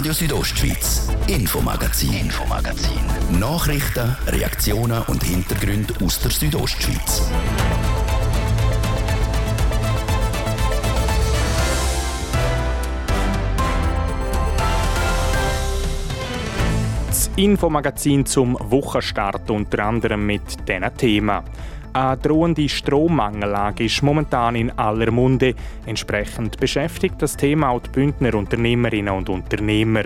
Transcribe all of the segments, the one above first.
Radio Südostschweiz, Infomagazin, Infomagazin. Nachrichten, Reaktionen und Hintergründe aus der Südostschweiz. Das Infomagazin zum Wochenstart unter anderem mit diesen Themen. Eine drohende Strommangellage ist momentan in aller Munde. Entsprechend beschäftigt das Thema auch die Bündner Unternehmerinnen und Unternehmer.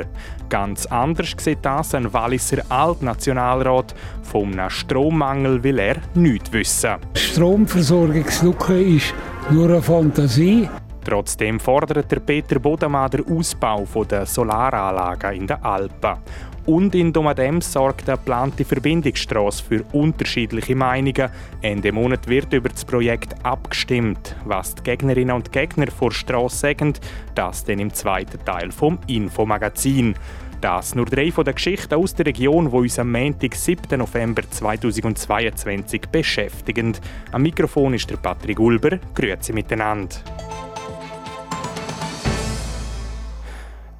Ganz anders sieht das ein Walliser Altnationalrat. Vom Strommangel will er nichts wissen. Stromversorgungslücke ist nur eine Fantasie. Trotzdem fordert der Peter Bodemann den Ausbau der Solaranlagen in den Alpen. Und in Domadems sorgt eine geplante Verbindungsstrasse für unterschiedliche Meinungen. Ende Monat wird über das Projekt abgestimmt. Was die Gegnerinnen und Gegner vor Strasse sagen, das dann im zweiten Teil vom Infomagazin. Das nur drei von den Geschichten aus der Region, die uns am Montag, 7. November 2022 beschäftigen. Am Mikrofon ist der Patrick Ulber. Grüezi miteinander.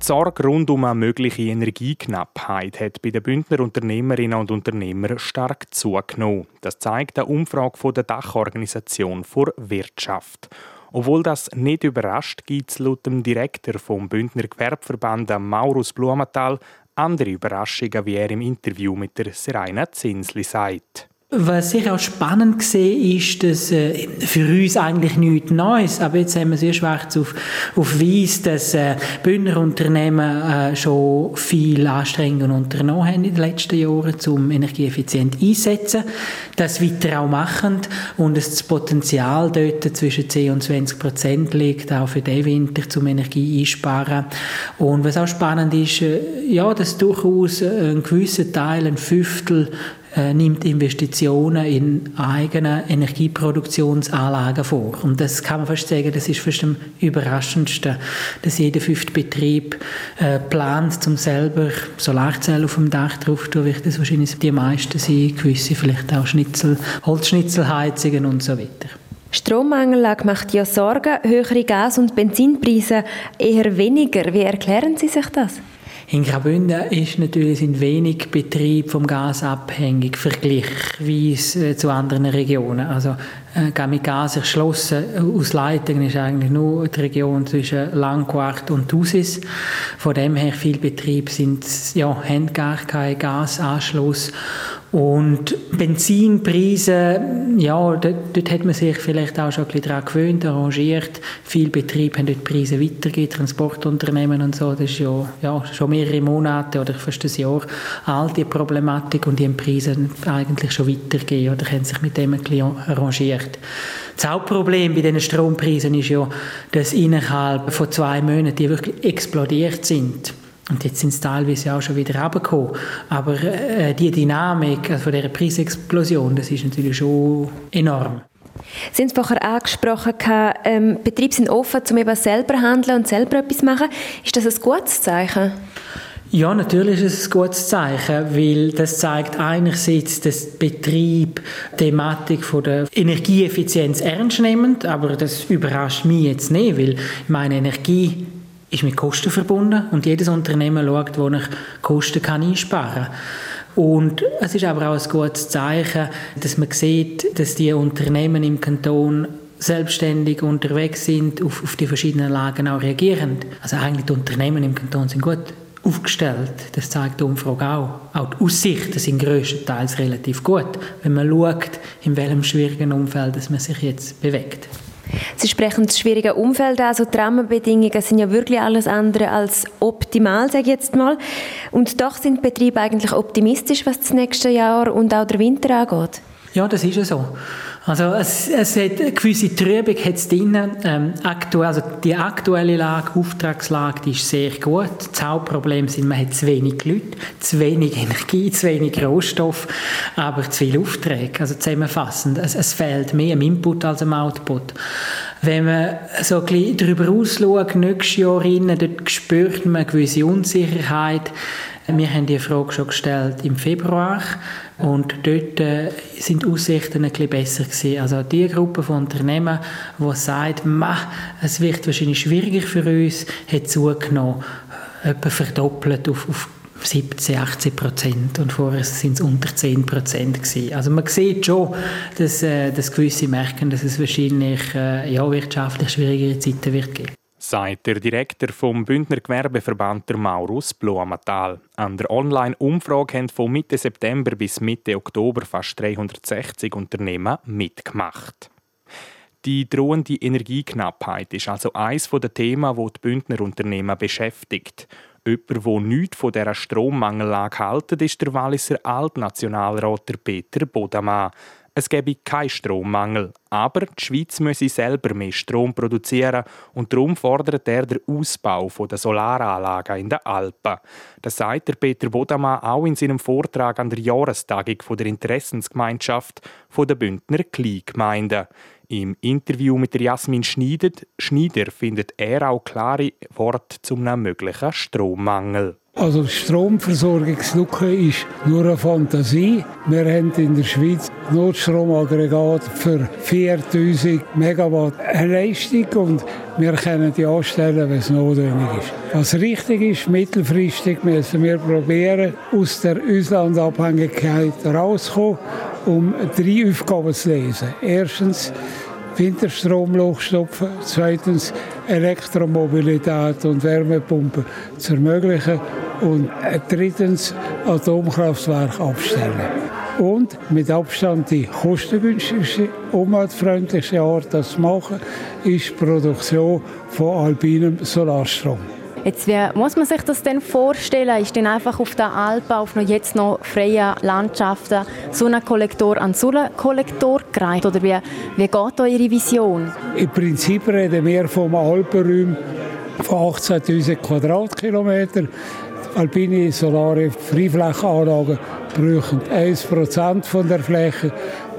Sorge rund um eine mögliche Energieknappheit hat bei den Bündner Unternehmerinnen und Unternehmern stark zugenommen. Das zeigt eine Umfrage von der Dachorganisation für Wirtschaft. Obwohl das nicht überrascht, gibt es laut dem Direktor vom Bündner Gewerbeverband Maurus Blumenthal andere Überraschungen, wie er im Interview mit der Serena Zinsli sagt. Was ich auch spannend sehe, ist, dass äh, für uns eigentlich nichts Neues, aber jetzt haben wir sehr schwarz auf, auf Weiss, dass äh, Bündner Unternehmen äh, schon viel Anstrengungen unternommen haben in den letzten Jahren, um energieeffizient einzusetzen, das weiter auch machen und das Potenzial dort zwischen 10 und 20 Prozent liegt, auch für den Winter zum Energie einsparen. Und was auch spannend ist, äh, ja, dass durchaus ein gewisser Teil, ein Fünftel äh, nimmt Investitionen in eigene Energieproduktionsanlagen vor. Und das kann man fast sagen, das ist fast am überraschendsten, dass jeder fünfte Betrieb äh, plant, zum selber Solarzellen auf dem Dach drauf zu wird das wahrscheinlich die meisten sein, gewisse vielleicht auch Schnitzel, Holzschnitzelheizungen und so weiter. Strommangellage macht ja Sorgen, höhere Gas- und Benzinpreise eher weniger. Wie erklären Sie sich das? In Graubünden ist natürlich sind wenig Betriebe vom Gas abhängig, vergleichsweise zu anderen Regionen. Also äh, mit Gas erschlossen aus Leitungen ist eigentlich nur die Region zwischen Langquart und Thusis. Von dem her viele Betriebe sind, ja, haben gar keinen Gasanschluss und Benzinpreise, ja, dort, dort, hat man sich vielleicht auch schon ein bisschen daran gewöhnt, arrangiert. Viele Betriebe haben dort Preise weitergegeben, Transportunternehmen und so. Das ist ja, ja schon mehrere Monate oder fast ein Jahr alt, die Problematik. Und die haben Preise eigentlich schon weitergegeben oder haben sich mit dem ein bisschen arrangiert. Das Hauptproblem bei diesen Strompreisen ist ja, dass innerhalb von zwei Monaten die wirklich explodiert sind. Und jetzt sind es teilweise auch schon wieder runtergekommen. Aber äh, die Dynamik also von dieser Preisexplosion, das ist natürlich schon enorm. Sie haben es vorher angesprochen, ähm, Betriebe sind offen, um eben selber handeln und selber etwas machen. Ist das ein gutes Zeichen? Ja, natürlich ist es ein gutes Zeichen, weil das zeigt einerseits, dass Betrieb die Thematik von der Energieeffizienz ernst nehmen, aber das überrascht mich jetzt nicht, weil meine Energie ist mit Kosten verbunden und jedes Unternehmen schaut, wo ich Kosten kann einsparen kann. Und es ist aber auch ein gutes Zeichen, dass man sieht, dass die Unternehmen im Kanton selbstständig unterwegs sind, auf, auf die verschiedenen Lagen auch reagieren. Also eigentlich die Unternehmen im Kanton sind gut aufgestellt. Das zeigt die Umfrage auch. Auch die Aussichten sind größtenteils relativ gut, wenn man schaut, in welchem schwierigen Umfeld dass man sich jetzt bewegt. Sie sprechen das schwierige Umfeld an, also die Rahmenbedingungen sind ja wirklich alles andere als optimal, sage ich jetzt mal. Und doch sind Betriebe eigentlich optimistisch, was das nächste Jahr und auch der Winter angeht. Ja, das ist ja so. Also es, es hat eine gewisse Trübung hat's drin. Ähm, aktuell, also die aktuelle Lage, Auftragslage, die ist sehr gut. Das Hauptproblem sind, man hat zu wenig Leute, zu wenig Energie, zu wenig Rohstoff, aber zu viele Aufträge. Also zusammenfassend, es, es fehlt mehr am Input als am Output. Wenn man so ein bisschen darüber ausschaut, nächstes Jahr rein, dort spürt man eine gewisse Unsicherheit. Wir haben die Frage schon gestellt im Februar und dort äh, sind die Aussichten ein bisschen besser gewesen. Also die Gruppe von Unternehmen, die sagt, es wird wahrscheinlich schwieriger für uns, hat zugenommen. etwa verdoppelt auf, auf 17, 18 Prozent und vorher sind es unter 10 Prozent gewesen. Also man sieht schon, dass, äh, dass gewisse merken, dass es wahrscheinlich äh, ja, wirtschaftlich schwierigere Zeiten wird geben sagt der Direktor vom Bündner Gewerbeverband der Maurus Bloamatal. An der Online-Umfrage haben von Mitte September bis Mitte Oktober fast 360 Unternehmen mitgemacht. Die drohende Energieknappheit ist also eines der Themen, wo die Bündner Unternehmen beschäftigt. Jemand, der nichts von dieser Strommangellage hält, ist der Walliser Altnationalrat Peter Bodamann. Es gebe keinen Strommangel, aber die Schweiz müsse selber mehr Strom produzieren und darum fordert er den Ausbau der Solaranlagen in den Alpen. Das sagt Peter Bodamann auch in seinem Vortrag an der Jahrestagung der Interessensgemeinschaft der Bündner Kleingemeinden. Im Interview mit Jasmin Schneider, findet er auch klare Worte zum möglichen Strommangel. Also Stromversorgungslücke ist nur eine Fantasie. Wir haben in der Schweiz Notstromaggregat für 4000 Megawatt Leistung und wir können die anstellen, wenn es notwendig ist. Was richtig ist, mittelfristig müssen wir probieren, aus der Auslandabhängigkeit rauszukommen, um drei Aufgaben zu lesen. Erstens Winterstromloch stopfen, zweitens Elektromobilität und Wärmepumpen zu ermöglichen und drittens Atomkraftwerke abstellen. Und mit Abstand die kostengünstigste, umweltfreundlichste Art, das zu machen, ist die Produktion von alpinem Solarstrom. Jetzt, wie muss man sich das denn vorstellen? Ist denn einfach auf der Alpen, auf noch jetzt noch freien Landschaften, so ein Kollektor an so einen Kollektor gereicht? Oder wie, wie geht Ihre Vision? Im Prinzip reden wir vom Alpenraum von 18'000 Quadratkilometern. Alpine solare Freiflächenanlagen brauchen 1% von der Fläche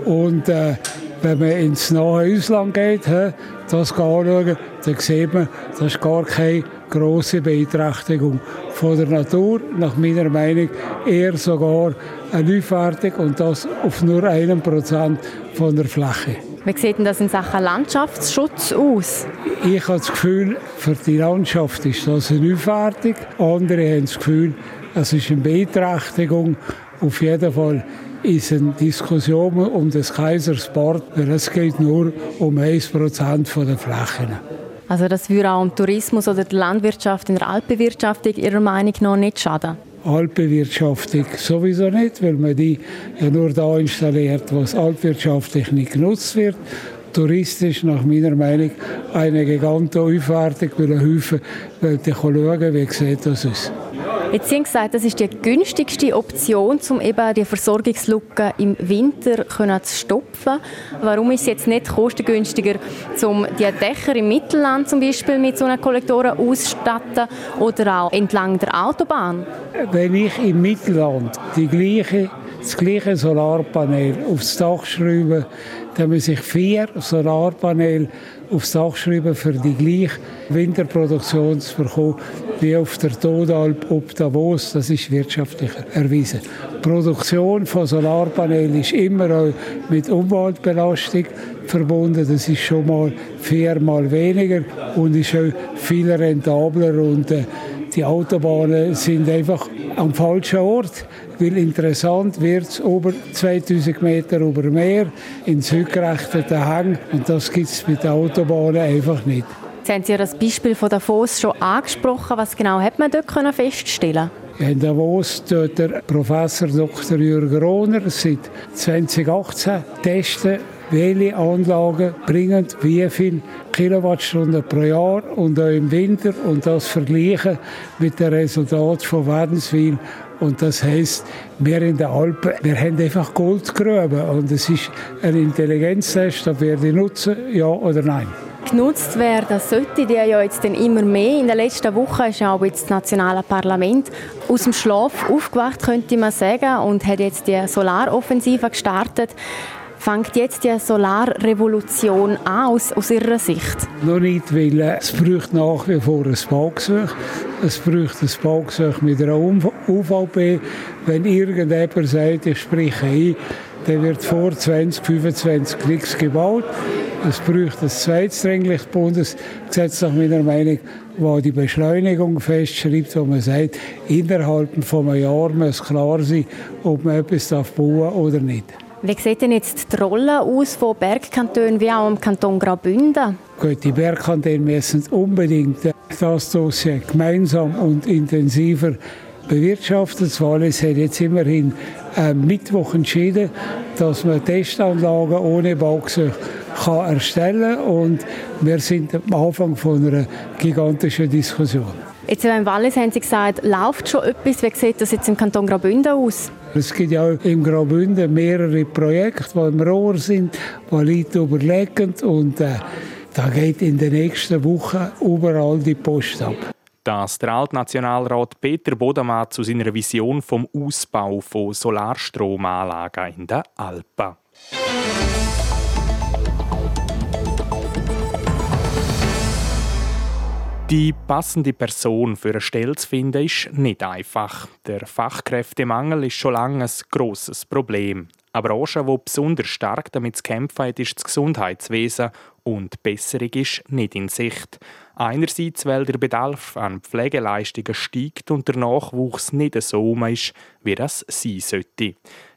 und äh, wenn man ins nahe Ausland geht, das anschauen, dann sieht man, das ist gar keine große Beeinträchtigung von der Natur. Nach meiner Meinung eher sogar eine Aufwertung und das auf nur einem Prozent von der Fläche. Wie sieht denn das in Sachen Landschaftsschutz aus? Ich habe das Gefühl, für die Landschaft ist das eine Aufwertung. Andere haben das Gefühl, es ist eine Beeinträchtigung. Auf jeden Fall ist eine Diskussion um das Kaisersport, weil es geht nur um 1% der Flächen. Also das würde auch dem Tourismus oder der Landwirtschaft in der Alpenwirtschaft Ihrer Meinung nach nicht schaden? Alpenwirtschaftlich sowieso nicht, weil man die ja nur da installiert, was alpwirtschaftlich nicht genutzt wird. Touristisch nach meiner Meinung eine gigantische Aufwertung, weil ein Haufen schauen, wie sieht das aus. Jetzt haben Sie gesagt, das ist die günstigste Option, um eben die Versorgungslücke im Winter zu stopfen. Warum ist es jetzt nicht kostengünstiger, um die Dächer im Mittelland zum Beispiel mit so einer Kollektoren auszustatten oder auch entlang der Autobahn? Wenn ich im Mittelland die gleiche, das gleiche Solarpanel aufs Dach schreibe, dann muss ich vier Solarpaneele aufs Dach schreiben, für die gleiche Winterproduktion zu bekommen wie auf der Todalp ob Davos. Das ist wirtschaftlich erwiesen. Die Produktion von Solarpanelen ist immer auch mit Umweltbelastung verbunden. Das ist schon mal viermal weniger und ist auch viel rentabler und äh, die Autobahnen sind einfach am falschen Ort, weil interessant wird es über 2000 Meter über Meer in südgerechteten Hängen und das gibt es mit den Autobahnen einfach nicht. Jetzt haben Sie das Beispiel von Davos schon angesprochen. Was genau hat man dort feststellen in Davos tut der Professor Dr. Jürgen Rohner seit 2018 testen, welche Anlagen bringen wie viel Kilowattstunden pro Jahr und auch im Winter und das vergleichen mit den Resultaten von Wädenswil und das heißt, wir in den Alpen, wir haben einfach Goldgruben und es ist ein Intelligenztest, ob wir die nutzen, ja oder nein genutzt werden sollte, die ja jetzt dann immer mehr. In den letzten Wochen ist auch jetzt das nationale Parlament aus dem Schlaf aufgewacht, könnte man sagen, und hat jetzt die Solaroffensive gestartet. Fängt jetzt die Solarrevolution an aus, aus Ihrer Sicht? Noch nicht, weil äh, es braucht nach wie vor ein Baugesuch. Es braucht ein Baugesuch mit einer UVP. Wenn irgendjemand sagt, ich spreche ein, dann wird vor 2025 nichts gebaut. Es braucht ein zweites dringliches Bundesgesetz nach meiner Meinung, wo die Beschleunigung festschreibt, wo man sagt, innerhalb von einem Jahr muss klar sein, ob man etwas bauen darf oder nicht. Wie sieht denn jetzt die Rolle aus von Bergkantonen wie auch im Kanton Graubünden? Gut, die Bergkantone müssen unbedingt das Dossier gemeinsam und intensiver bewirtschaften. Das Wallis hat jetzt immerhin am Mittwoch entschieden, dass man Testanlagen ohne Baugesuch kann erstellen kann. Und wir sind am Anfang von einer gigantischen Diskussion. Jetzt im Wallis haben Sie gesagt, läuft schon etwas. Wie sieht das jetzt im Kanton Graubünden aus? Es gibt ja im Graubünden mehrere Projekte, die im Rohr sind, die Leute überlegen und äh, da geht in den nächsten Wochen überall die Post ab. Das der Altnationalrat Peter Bodemann zu seiner Vision vom Ausbau von Solarstromanlagen in den Alpen. Die passende Person für eine Stelle zu finden, ist nicht einfach. Der Fachkräftemangel ist schon lange ein grosses Problem. Eine Branche, die besonders stark damit zu kämpfen hat, ist das Gesundheitswesen und Besserung ist nicht in Sicht. Einerseits, weil der Bedarf an Pflegeleistungen steigt und der Nachwuchs nicht so ist, wie das sein sollte.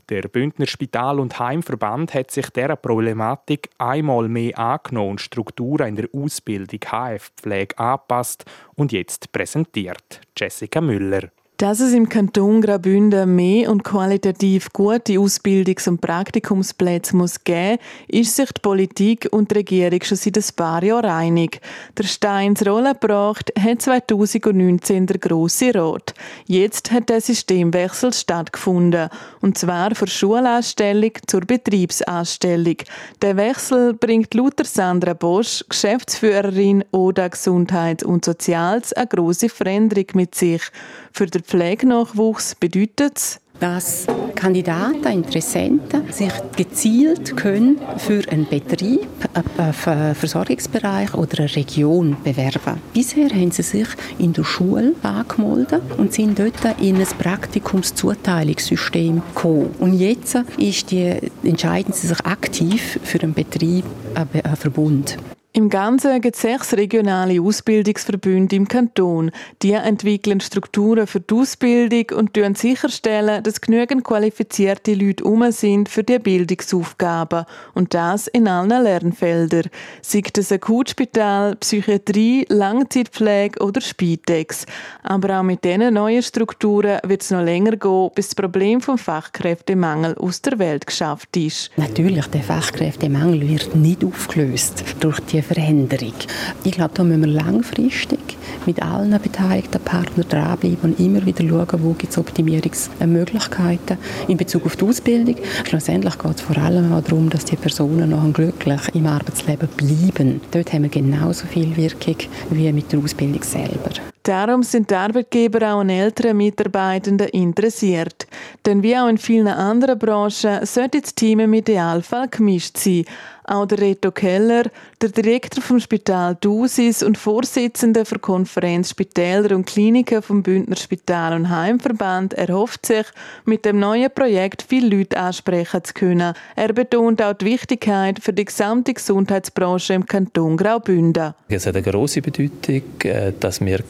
Der Bündner Spital- und Heimverband hat sich dieser Problematik einmal mehr angenommen und Strukturen in der Ausbildung HF-Pflege angepasst und jetzt präsentiert. Jessica Müller. Dass es im Kanton Graubünden mehr und qualitativ gute Ausbildungs- und Praktikumsplätze muss geben, ist sich die Politik und die Regierung schon seit ein paar Jahren einig. Der Steins Rolle gebracht hat 2019 der Grosse Rat. Jetzt hat der Systemwechsel stattgefunden. Und zwar von Schulanstellung zur Betriebsanstellung. Der Wechsel bringt Luther Sandra Bosch, Geschäftsführerin ODA Gesundheit und Sozials, eine grosse Veränderung mit sich. Für den Pflegenachwuchs bedeutet es, dass Kandidaten, Interessenten sich gezielt können für einen Betrieb, einen Versorgungsbereich oder eine Region bewerben. Bisher haben sie sich in der Schule angemeldet und sind dort in ein Praktikumszuteilungssystem gekommen. Und jetzt ist die, entscheiden sie sich aktiv für einen Betrieb, einen Verbund. Im Ganzen gibt es sechs regionale Ausbildungsverbünde im Kanton. Die entwickeln Strukturen für die Ausbildung und sicherstellen, dass genügend qualifizierte Leute um sind für die Bildungsaufgaben. Und das in allen Lernfeldern. Sei es Akutspital, Psychiatrie, Langzeitpflege oder Spitex. Aber auch mit diesen neuen Strukturen wird es noch länger gehen, bis das Problem vom Fachkräftemangel aus der Welt geschafft ist. Natürlich, der Fachkräftemangel wird nicht aufgelöst durch die Veränderung. Ich glaube, da müssen wir langfristig mit allen beteiligten Partnern dranbleiben und immer wieder schauen, wo gibt es Optimierungsmöglichkeiten in Bezug auf die Ausbildung. Schlussendlich geht es vor allem auch darum, dass die Personen noch glücklich im Arbeitsleben bleiben. Dort haben wir genauso viel Wirkung wie mit der Ausbildung selber. Darum sind die Arbeitgeber auch an älteren Mitarbeitenden interessiert. Denn wie auch in vielen anderen Branchen sollte das Team im Idealfall gemischt sein. Auch der Reto Keller, der Direktor vom Spital Dusis und Vorsitzender für Konferenz Spitäler und Kliniken vom Bündner Spital- und Heimverband, erhofft sich, mit dem neuen Projekt viele Leute ansprechen zu können. Er betont auch die Wichtigkeit für die gesamte Gesundheitsbranche im Kanton Graubünden. Es hat eine große Bedeutung, äh, dass wir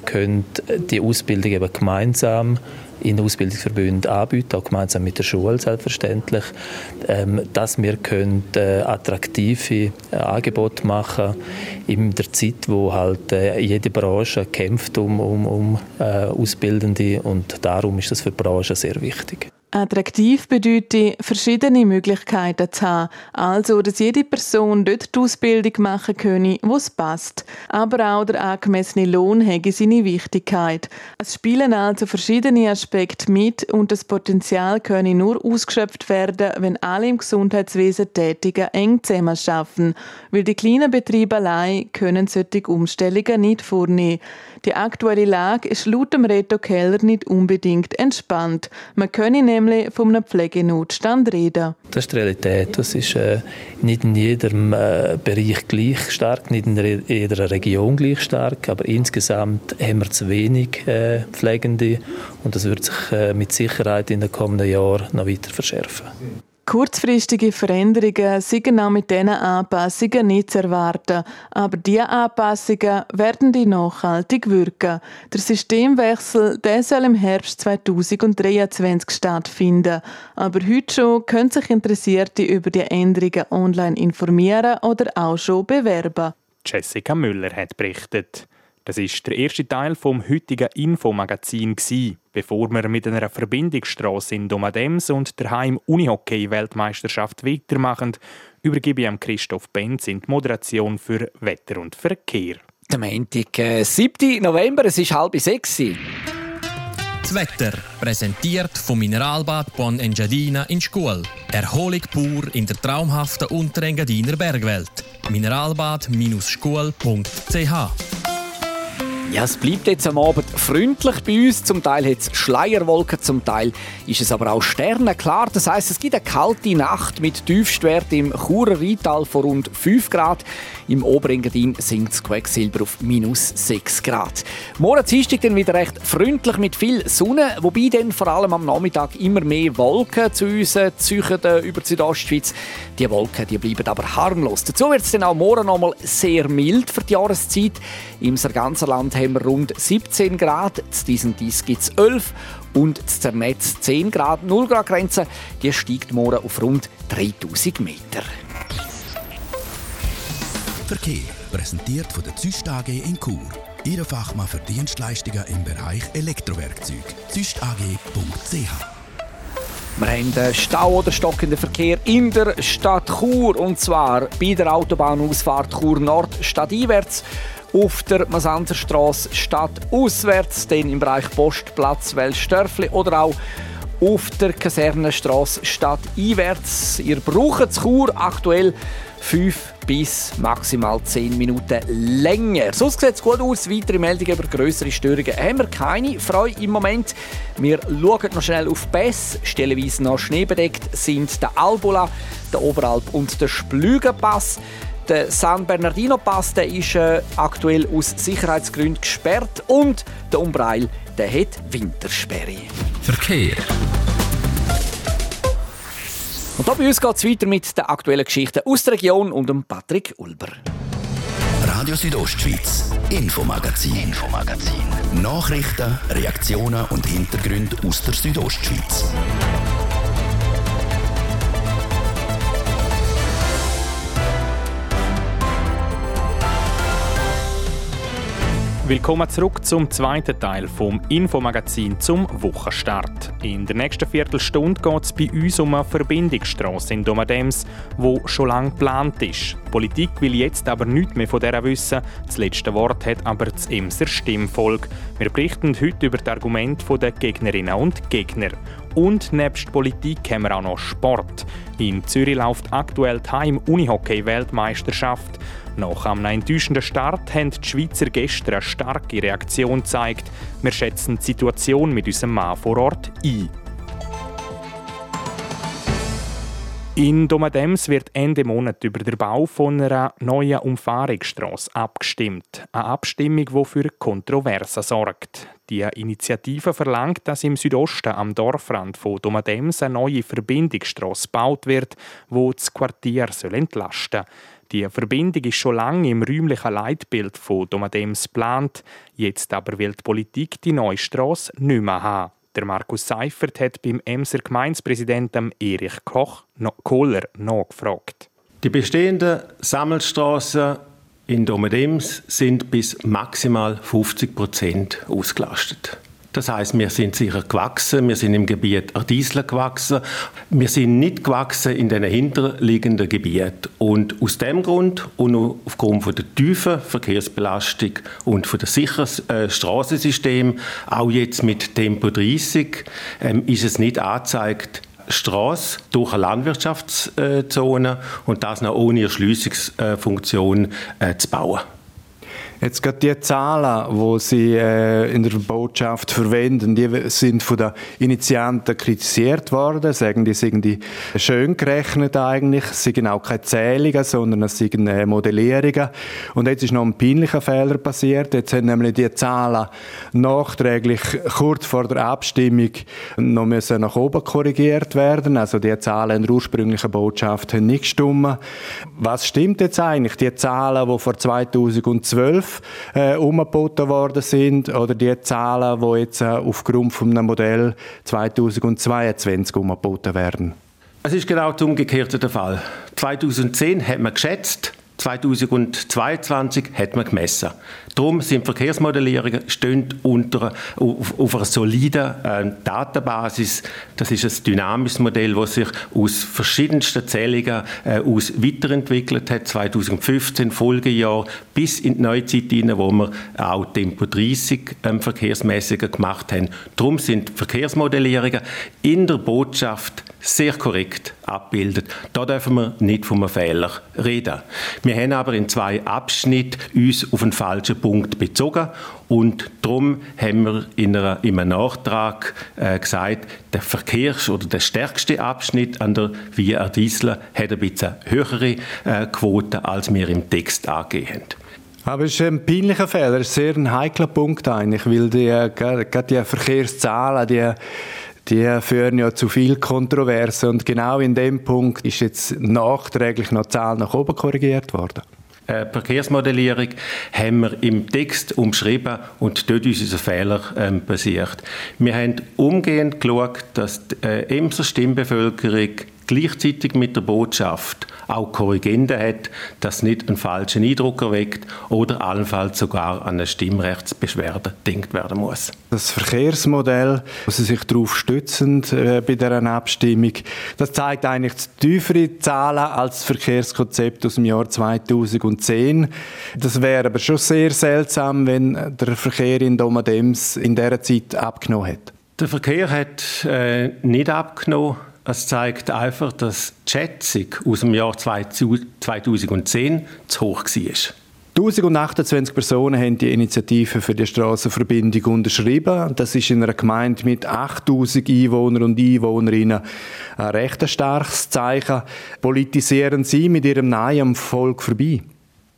die Ausbildung eben gemeinsam in Ausbildungsverbünden anbieten, auch gemeinsam mit der Schule selbstverständlich, ähm, dass wir können, äh, attraktive äh, Angebote machen in der Zeit, wo halt äh, jede Branche kämpft um, um, um äh, Ausbildende und darum ist das für die Branche sehr wichtig. Attraktiv bedeutet, verschiedene Möglichkeiten zu haben. Also, dass jede Person dort die Ausbildung machen könne, es passt. Aber auch der angemessene Lohn hätte seine Wichtigkeit. Es spielen also verschiedene Aspekte mit und das Potenzial könne nur ausgeschöpft werden, wenn alle im Gesundheitswesen Tätigen eng zusammenarbeiten. Weil die kleinen Betriebe allein können solche Umstellungen nicht vornehmen. Die aktuelle Lage ist laut dem Reto Keller nicht unbedingt entspannt. Man könne nämlich von einem Pflegenotstand reden. Das ist die Realität. Das ist äh, nicht in jedem äh, Bereich gleich stark, nicht in jeder Region gleich stark, aber insgesamt haben wir zu wenig äh, Pflegende und das wird sich äh, mit Sicherheit in den kommenden Jahren noch weiter verschärfen. Kurzfristige Veränderungen sind auch mit diesen Anpassungen nicht zu erwarten, aber diese Anpassungen werden die nachhaltig wirken. Der Systemwechsel der soll im Herbst 2023 stattfinden, aber heute schon können sich Interessierte über die Änderungen online informieren oder auch schon bewerben. Jessica Müller hat berichtet. Das ist der erste Teil vom heutigen Infomagazin Bevor wir mit einer Verbindungsstraße in Domadems und der Heim Unihockey Weltmeisterschaft weitermachen, übergebe ich an Christoph Benz in die Moderation für Wetter und Verkehr. Der Montag, äh, 7. November, es ist halb sechs. Das Wetter, präsentiert vom Mineralbad Bon Engadina in Schkuhl. Erholung pur in der traumhaften Unterengadiner Bergwelt. Mineralbad-schkuhl.ch ja, es bleibt jetzt am Abend freundlich bei uns. Zum Teil hat es Schleierwolken, zum Teil ist es aber auch sternenklar. Das heißt, es gibt eine kalte Nacht mit Tiefstwert im Churer Rheintal von rund 5 Grad. Im Oberengadin sinkt das Quecksilber auf minus 6 Grad. Morgen Dienstag dann wieder recht freundlich mit viel Sonne, wobei dann vor allem am Nachmittag immer mehr Wolken zu uns ziehen über die Südostschweiz. Die Wolken die bleiben aber harmlos. Dazu wird es dann auch morgen noch sehr mild für die Jahreszeit. Im ganzen Land haben wir rund 17 Grad, zu diesen Dies gibt es 11 und zu Zernetz 10 Grad. 0 Grad Grenze die steigt morgen auf rund 3000 Meter. Verkehr präsentiert von der Züst AG in Chur. Ihre Fachmann für Dienstleistungen im Bereich Elektrowerkzeug. züstag.ch wir haben einen Stau oder stockenden Verkehr in der Stadt Chur und zwar bei der Autobahnausfahrt Chur Nord stadteinwärts auf der Masanzerstraße stadtauswärts, dann im Bereich Postplatz Welsdörfli oder auch auf der Kasernenstraße stadteinwärts. Ihr braucht Chur aktuell 5 bis maximal 10 Minuten länger. Sonst sieht es gut aus. Weitere Meldungen über größere Störungen haben wir keine. Freude im Moment. Wir schauen noch schnell auf Bess. Stellenweise noch schneebedeckt sind der Albula, der Oberalp und der Splügenpass. Der San Bernardino Pass der ist äh, aktuell aus Sicherheitsgründen gesperrt und der Umbreil der hat Wintersperre. Verkehr. Und da bei uns geht es weiter mit den aktuellen Geschichten aus der Region und dem Patrick Ulber. Radio Südostschweiz, Infomagazin, Infomagazin. Nachrichten, Reaktionen und Hintergründe aus der Südostschweiz. Willkommen zurück zum zweiten Teil vom Infomagazin zum Wochenstart. In der nächsten Viertelstunde geht es bei uns um eine Verbindungsstrasse in Domadems, wo schon lange geplant ist. Die Politik will jetzt aber nichts mehr von dieser wissen. Das letzte Wort hat aber das Emser Stimmvolk. Wir berichten heute über die Argumente der Gegnerinnen und Gegner. Und nebst Politik haben wir auch noch Sport. In Zürich läuft aktuell die Heim-Unihockey-Weltmeisterschaft. Nach einem enttäuschenden Start haben die Schweizer gestern eine starke Reaktion gezeigt. Wir schätzen die Situation mit unserem Mann vor Ort ein. In Domadems wird Ende Monat über den Bau von einer neuen Umfahrungsstrasse abgestimmt. Eine Abstimmung, die für Kontroversen sorgt. Die Initiative verlangt, dass im Südosten am Dorfrand von Domadems eine neue Verbindungsstrasse gebaut wird, wo das Quartier entlasten soll. Die Verbindung ist schon lange im räumlichen Leitbild von Domadems geplant. Jetzt aber will die Politik die neue Strasse nicht mehr haben. Der Markus Seifert hat beim Emser Gemeindepräsidenten Erich Koch Kohler nachgefragt. Die bestehenden Sammelstraßen in Domadems sind bis maximal 50 Prozent ausgelastet. Das heißt, wir sind sicher gewachsen, wir sind im Gebiet Diesel gewachsen, wir sind nicht gewachsen in den hinterliegenden Gebieten. Und aus dem Grund und aufgrund von der tiefen Verkehrsbelastung und von der sicheren äh, Straßensystem, auch jetzt mit Tempo 30, ähm, ist es nicht angezeigt, Straße durch eine Landwirtschaftszone und das noch ohne Erschliessungsfunktion äh, zu bauen. Jetzt gerade die Zahlen, die Sie äh, in der Botschaft verwenden, die sind von den Initianten kritisiert worden, sagen, die sind schön gerechnet eigentlich, es sind auch keine Zählungen, sondern es sind äh, Modellierungen. Und jetzt ist noch ein peinlicher Fehler passiert. Jetzt haben nämlich die Zahlen nachträglich kurz vor der Abstimmung noch müssen nach oben korrigiert werden. Also die Zahlen in der ursprünglichen Botschaft haben nicht gestimmt. Was stimmt jetzt eigentlich? Die Zahlen, die vor 2012 2011 äh, umgeboten worden sind oder die Zahlen, die jetzt äh, aufgrund von einem Modell 2022 umgeboten werden? Es ist genau das umgekehrte der Fall. 2010 hat man geschätzt, 2022 hat man gemessen. Darum sind Verkehrsmodellierungen stehen unter, auf, auf einer soliden äh, Datenbasis. Das ist ein dynamisches Modell, das sich aus verschiedensten Zählungen äh, aus weiterentwickelt hat. 2015 Folgejahr bis in die Neuzeit hinein, wo wir auch Tempo 30 ähm, verkehrsmäßiger gemacht haben. Darum sind Verkehrsmodellierungen in der Botschaft sehr korrekt abbildet. Da dürfen wir nicht von einem Fehler reden. Wir haben aber in zwei Abschnitten uns auf einen falschen Punkt bezogen und darum haben wir in, einem Nachtrag äh, gesagt, der Verkehrs- oder der stärkste Abschnitt an der Via Diesel hat ein bisschen höhere äh, Quote, als wir im Text angehen. Aber es ist ein peinlicher Fehler, es ist sehr ein heikler Punkt eigentlich, weil die, äh, gerade die Verkehrszahlen, die die führen ja zu viel Kontroverse und genau in dem Punkt ist jetzt nachträglich noch die Zahl nach oben korrigiert worden. Äh, Verkehrsmodellierung haben wir im Text umschrieben und dort ist unser Fehler ähm, passiert. Wir haben umgehend geschaut, dass die äh, Emser Stimmbevölkerung gleichzeitig mit der Botschaft auch Korrigenden hat, dass nicht einen falschen Eindruck erweckt oder allenfalls sogar an eine Stimmrechtsbeschwerde denkt werden muss. Das Verkehrsmodell, wo Sie sich darauf stützen äh, bei dieser Abstimmung, das zeigt eigentlich tiefere Zahlen als das Verkehrskonzept aus dem Jahr 2010. Das wäre aber schon sehr seltsam, wenn der Verkehr in Domadems in dieser Zeit abgenommen hätte. Der Verkehr hat äh, nicht abgenommen. Es zeigt einfach, dass die Schätzung aus dem Jahr 2010 zu hoch war. 1028 Personen haben die Initiative für die Strassenverbindung unterschrieben. Das ist in einer Gemeinde mit 8000 Einwohnern und Einwohnerinnen ein recht starkes Zeichen. Politisieren Sie mit Ihrem Nein am Volk vorbei?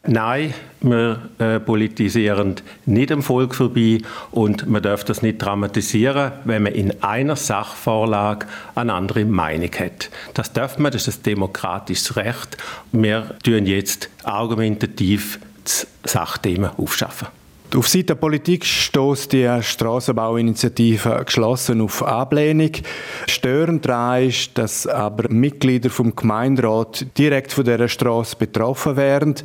Nein, wir äh, politisieren nicht am Volk vorbei und man darf das nicht dramatisieren, wenn man in einer Sachvorlage eine andere Meinung hat. Das darf man, das ist ein demokratisches Recht. Wir tun jetzt argumentativ das Sachthema aufschaffen. Auf Seite der Politik stößt die Strassenbauinitiative geschlossen auf Ablehnung. Störend daran ist, dass aber Mitglieder vom Gemeinderat direkt von dieser Straße betroffen wären.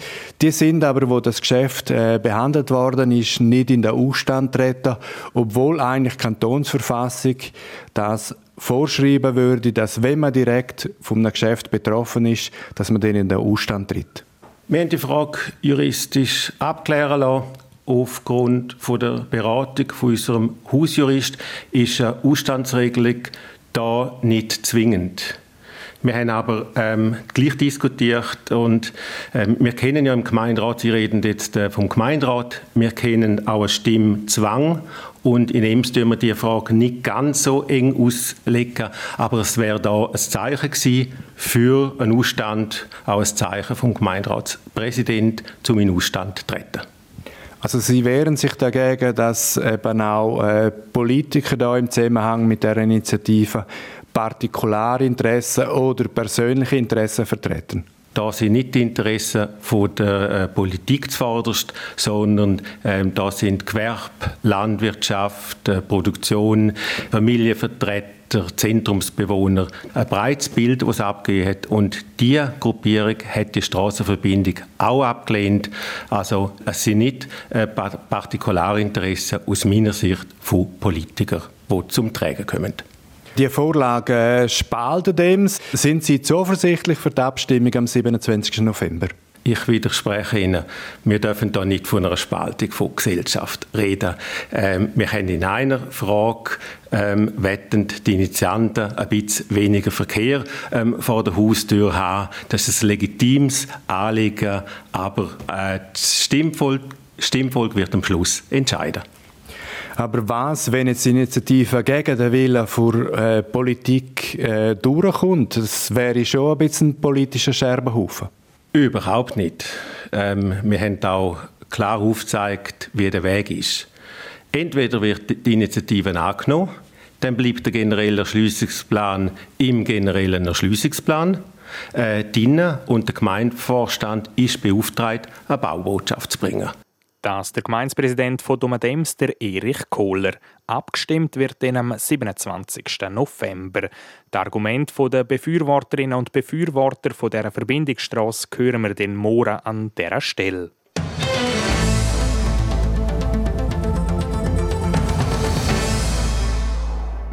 Die sind aber, wo das Geschäft äh, behandelt worden ist, nicht in den Ausstand treten, obwohl eigentlich Kantonsverfassung das vorschreiben würde, dass wenn man direkt vom Geschäft betroffen ist, dass man dann in den Ausstand tritt. Wir haben die Frage juristisch abklären lassen aufgrund von der Beratung von unserem Hausjurist ist eine Ausstandsregelung da nicht zwingend. Wir haben aber ähm, gleich diskutiert und ähm, wir kennen ja im Gemeinderat, Sie reden jetzt äh, vom Gemeinderat, wir kennen auch einen Stimmzwang und in Ems tun wir die Frage nicht ganz so eng auslegen, aber es wäre da ein Zeichen gewesen für einen Ausstand, auch ein Zeichen vom Gemeinderatspräsident, zum in Ausstand zu treten. Also Sie wehren sich dagegen, dass eben auch äh, Politiker da im Zusammenhang mit der Initiative Partikularinteressen oder persönliche Interessen vertreten? Da sind nicht die Interessen von der äh, Politik zuvorderst, sondern ähm, da sind Gewerbe, Landwirtschaft, äh, Produktion, Familienvertreter, Zentrumsbewohner ein breites Bild, das abgegeben hat. Und diese Gruppierung hat die Straßenverbindung auch abgelehnt. Also es sind nicht äh, Partikularinteressen aus meiner Sicht von Politikern, die zum Tragen kommen. Die Vorlage spalten dem. Sind Sie zuversichtlich für die Abstimmung am 27. November? Ich widerspreche Ihnen. Wir dürfen da nicht von einer Spaltung von Gesellschaft reden. Ähm, wir haben in einer Frage ähm, wettend die Initianten ein bisschen weniger Verkehr ähm, vor der Haustür haben. Das ist ein legitimes Anliegen, aber äh, das Stimmvolk Stimmvolk wird am Schluss entscheiden. Aber was, wenn jetzt die Initiative gegen den Willen der äh, Politik äh, durchkommt? Das wäre schon ein bisschen ein politischer Scherbenhaufen. Überhaupt nicht. Ähm, wir haben auch klar aufgezeigt, wie der Weg ist. Entweder wird die Initiative angenommen, dann bleibt der generelle Erschliessungsplan im generellen Erschliessungsplan äh, drin und der Gemeindevorstand ist beauftragt, eine Baubotschaft zu bringen. Das der Gemeindepräsident von Domadems, der Erich Kohler. Abgestimmt wird dann am 27. November. Das Argument der Befürworterinnen und Befürworter von dieser Verbindungsstrasse hören wir den morgen an dieser Stelle.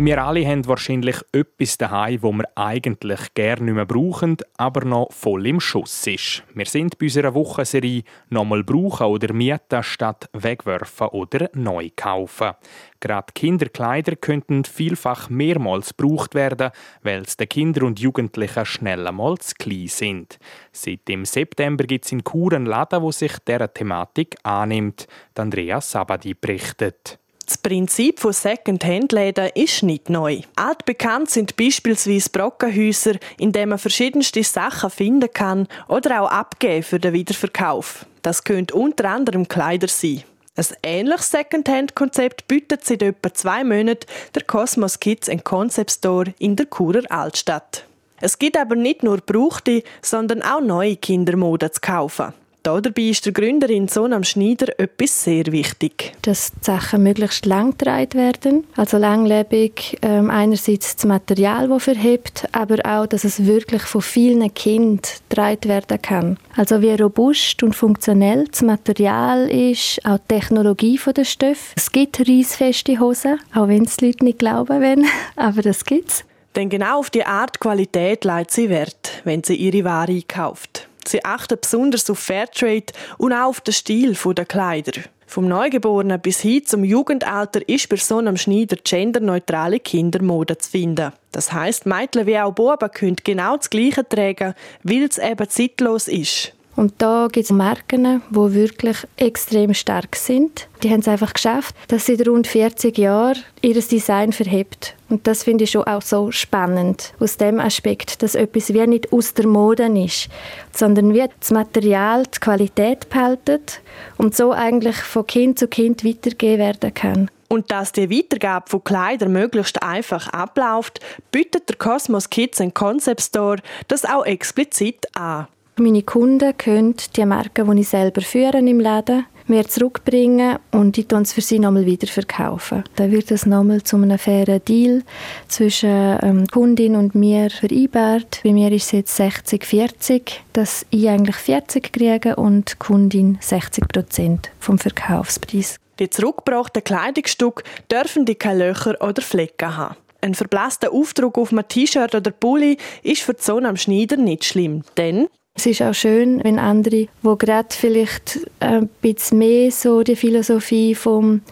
Wir alle haben wahrscheinlich etwas daheim, wo wir eigentlich gerne nicht mehr brauchen, aber noch voll im Schuss ist. Wir sind bei unserer Wochenserie «Nochmal brauchen oder mieten statt wegwerfen oder neu kaufen». Gerade Kinderkleider könnten vielfach mehrmals gebraucht werden, weil es den Kindern und Jugendlichen schnell einmal zu klein sind. Seit dem September gibt es in einen Laden, wo sich dieser Thematik annimmt. Andrea Sabadi berichtet. Das Prinzip von Second-Hand-Läden ist nicht neu. Altbekannt sind beispielsweise Brockenhäuser, in denen man verschiedenste Sachen finden kann oder auch abgeben für den Wiederverkauf. Das könnte unter anderem Kleider sein. Ein ähnliches Second-Hand-Konzept bietet seit etwa zwei Monaten der Cosmos Kids Concept Store in der Churer Altstadt. Es gibt aber nicht nur gebrauchte, sondern auch neue Kindermode zu kaufen. Dabei ist der Gründerin Sonam Schneider etwas sehr wichtig. Dass die Sachen möglichst lang getragen werden, also langlebig. Ähm, einerseits das Material, das verhebt, aber auch, dass es wirklich von vielen Kindern getragen werden kann. Also wie robust und funktionell das Material ist, auch die Technologie der Stoffe. Es gibt reissfeste Hosen, auch wenn es die Leute nicht glauben wollen, aber das gibt es. Denn genau auf die Art Qualität leitet sie Wert, wenn sie ihre Ware einkauft. Sie achten besonders auf Fairtrade und auch auf den Stil der Kleider. Vom Neugeborenen bis hin zum Jugendalter ist bei so einem Schneider genderneutrale Kindermode zu finden. Das heißt, Mädchen wie auch Buben können genau das Gleiche tragen, weil es eben zeitlos ist. Und da gibt es Marken, die wirklich extrem stark sind. Die haben es einfach geschafft, dass sie rund 40 Jahren ihr Design verhebt. Und das finde ich schon auch so spannend, aus dem Aspekt, dass etwas wie nicht aus der Mode ist, sondern wie das Material die Qualität behaltet und so eigentlich von Kind zu Kind weitergegeben werden kann. Und dass die Weitergabe von Kleidern möglichst einfach abläuft, bietet der Cosmos Kids Concept Store das auch explizit an. Meine Kunden können die Marken, die ich selber führe im Laden, mir zurückbringen und ich es für sie nochmal wieder verkaufen. Dann wird es nochmal zu einem fairen Deal zwischen ähm, Kundin und mir vereinbart. Bei mir ist es jetzt 60-40, dass ich eigentlich 40 kriege und die Kundin 60 Prozent vom Verkaufspreis. Die zurückgebrachten Kleidungsstücke dürfen die keine Löcher oder Flecken haben. Ein verblasster Aufdruck auf einem T-Shirt oder Pulli ist für die Sonne am Schneider nicht schlimm, denn es ist auch schön, wenn andere, wo gerade vielleicht ein bisschen mehr so die Philosophie vom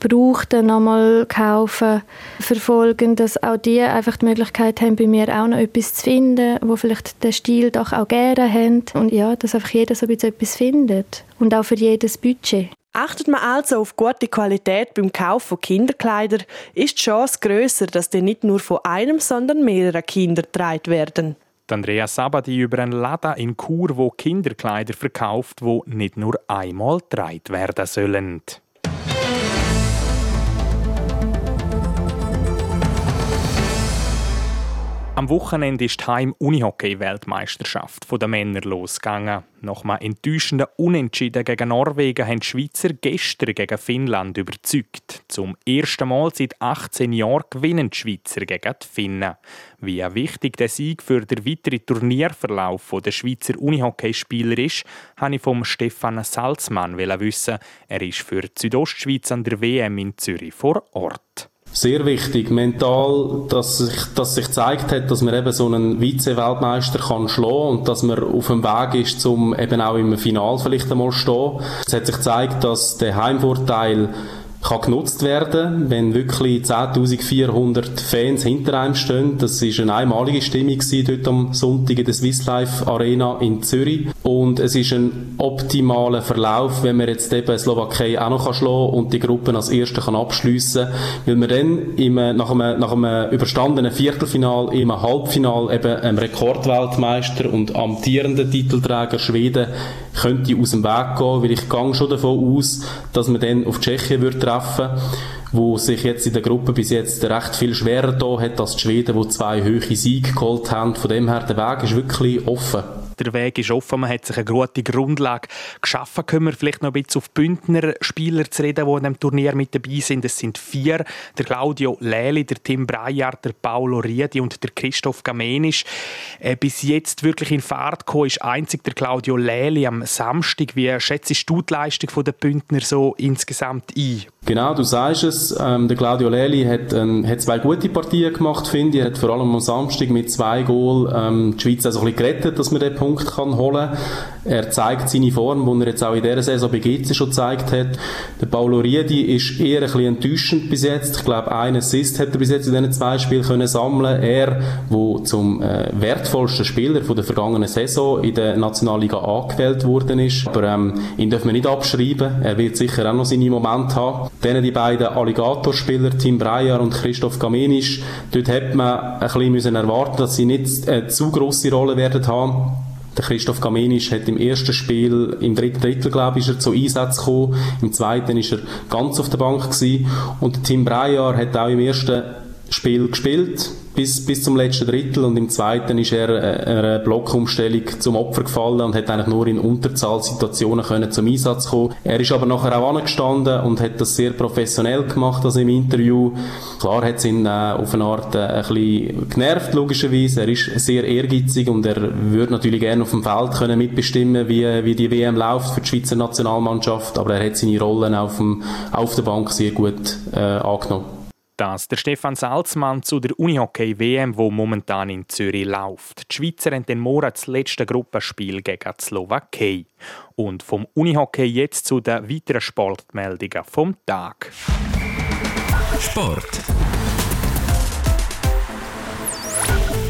Brauchten nochmal kaufen, verfolgen, dass auch die einfach die Möglichkeit haben, bei mir auch noch etwas zu finden, wo vielleicht den Stil doch auch gerne haben. Und ja, dass einfach jeder so ein bisschen etwas findet. Und auch für jedes Budget. Achtet man also auf gute Qualität beim Kauf von Kinderkleidern, ist die Chance grösser, dass die nicht nur von einem, sondern mehreren Kindern getragen werden. Andrea Sabadi über einen Laden in Chur, wo Kinderkleider verkauft, wo nicht nur einmal getragen werden sollen. Am Wochenende ist die Heim-Unihockey-Weltmeisterschaft der Männer losgegangen. Nach einem enttäuschenden Unentschieden gegen Norwegen haben die Schweizer gestern gegen Finnland überzeugt. Zum ersten Mal seit 18 Jahren gewinnen die Schweizer gegen die Finnen. Wie wichtig der Sieg für den weiteren Turnierverlauf der Schweizer Unihockeyspieler ist, habe ich vom Stefan Salzmann wissen. Er ist für die Südostschweiz an der WM in Zürich vor Ort sehr wichtig, mental, dass sich, dass sich gezeigt hat, dass man eben so einen Vize-Weltmeister kann schlagen und dass man auf dem Weg ist, um eben auch im Final vielleicht einmal zu stehen. Es hat sich gezeigt, dass der Heimvorteil kann genutzt werden, wenn wirklich 10.400 Fans hinter einem stehen. Das ist eine einmalige Stimmung dort am Sonntag in der Swiss Life Arena in Zürich. Und es ist ein optimaler Verlauf, wenn man jetzt eben Slowakei auch noch schlagen kann und die Gruppen als Erste kann abschliessen kann, weil man dann im, nach, einem, nach einem überstandenen Viertelfinal im Halbfinal eben einem Rekordweltmeister und amtierenden Titelträger Schweden könnte aus dem Weg gehen, weil ich gehe schon davon aus, dass man dann auf Tschechien wird treffen wo sich jetzt in der Gruppe bis jetzt recht viel schwerer da hat als die Schweden, die zwei hohe Siege geholt haben. Von dem her, der Weg ist wirklich offen der Weg ist offen, man hat sich eine gute Grundlage geschaffen. Können wir vielleicht noch ein bisschen auf Bündner Spieler zu reden, die in diesem Turnier mit dabei sind. Es sind vier, der Claudio Leli, der Tim Breyer, der Paolo Riedi und der Christoph Gamenisch. Äh, bis jetzt wirklich in Fahrt gekommen ist einzig der Claudio Leli am Samstag. Wie schätzt du die Leistung der Bündner so insgesamt ein? Genau, du sagst es. Ähm, der Claudio Leli hat, ähm, hat zwei gute Partien gemacht, finde ich. Er hat vor allem am Samstag mit zwei Goal ähm, die Schweiz also ein bisschen gerettet, dass man den Punkt kann holen kann. Er zeigt seine Form, die er jetzt auch in dieser Saison bei GC schon gezeigt hat. Der Paolo Riedi ist eher ein bisschen enttäuschend bis jetzt. Ich glaube, einen Assist hat er bis jetzt in diesen zwei Spielen können sammeln. Er, der zum äh, wertvollsten Spieler von der vergangenen Saison in der Nationalliga angewählt worden ist. Aber ähm, ihn dürfen wir nicht abschreiben. Er wird sicher auch noch seine Momente haben. Dann die beiden Alligatorspieler, Tim Breyer und Christoph Gamenisch, dort hätte man ein bisschen erwarten dass sie nicht eine zu grosse Rolle werden haben. Der Christoph Gamenisch hat im ersten Spiel, im dritten Drittel, glaube ich, ist er zu Einsatz gekommen. Im zweiten ist er ganz auf der Bank gewesen. Und Tim Breyer hat auch im ersten Spiel gespielt bis, bis zum letzten Drittel und im zweiten ist er äh, einer Blockumstellung zum Opfer gefallen und hat eigentlich nur in Unterzahlsituationen können zum Einsatz kommen. Er ist aber nachher auch angestanden und hat das sehr professionell gemacht, also im Interview. Klar hat es ihn äh, auf eine Art äh, ein bisschen genervt, logischerweise. Er ist sehr ehrgeizig und er würde natürlich gerne auf dem Feld können mitbestimmen, wie, wie die WM läuft für die Schweizer Nationalmannschaft, aber er hat seine Rollen auf, dem, auf der Bank sehr gut äh, angenommen das der Stefan Salzmann zu der Unihockey WM, wo momentan in Zürich läuft. Die Schweizer haben den Monat das letzte Gruppenspiel gegen die Slowakei. Und vom Unihockey jetzt zu den weiteren Sportmeldungen vom Tag. Sport.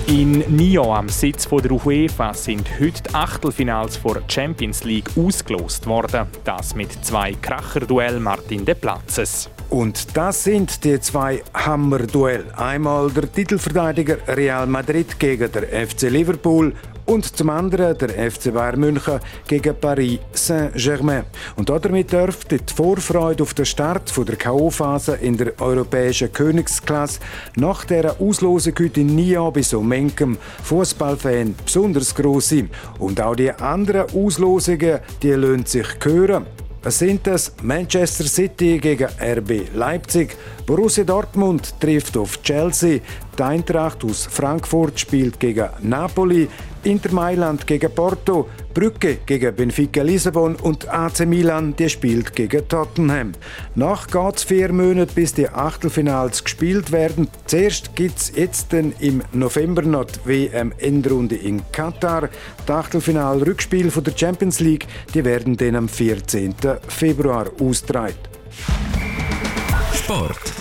In Nio am Sitz der UEFA sind heute die Achtelfinals vor Champions League ausgelost worden. Das mit zwei Kracherduell Martin de Platzes. Und das sind die zwei Hammerduell. Einmal der Titelverteidiger Real Madrid gegen der FC Liverpool und zum anderen der FC Bayern München gegen Paris Saint-Germain. Und damit dürfte die Vorfreude auf den Start der K.O.-Phase in der europäischen Königsklasse nach der Auslosung heute in Nia bei so manchem Fußballfan besonders groß sein. Und auch die anderen Auslosungen, die lohnt sich hören. Es sind das Manchester City gegen RB Leipzig, Borussia Dortmund trifft auf Chelsea, die Eintracht aus Frankfurt spielt gegen Napoli, Inter Mailand gegen Porto, Brücke gegen Benfica Lissabon und AC Milan, die spielt gegen Tottenham. Nach geht's vier Monate, bis die Achtelfinals gespielt werden. Zuerst gibt's jetzt dann im November noch die WM-Endrunde in Katar. Die Achtelfinal-Rückspiel der Champions League, die werden dann am 14. Februar ausgetragen. Sport.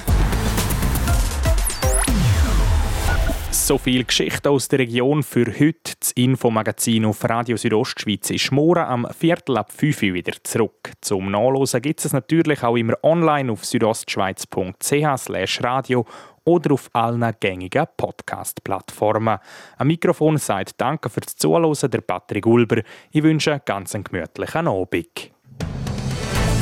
So viel Geschichte aus der Region für heute. Das Infomagazin auf Radio Südostschweiz ist morgen am Viertel ab 5 Uhr wieder zurück. Zum Nachlesen gibt es natürlich auch immer online auf südostschweiz.ch radio oder auf allen gängigen Podcast-Plattformen. Am Mikrofon sagt Danke fürs Zuhören der Patrick Ulber. Ich wünsche einen ganz gemütlichen Abend.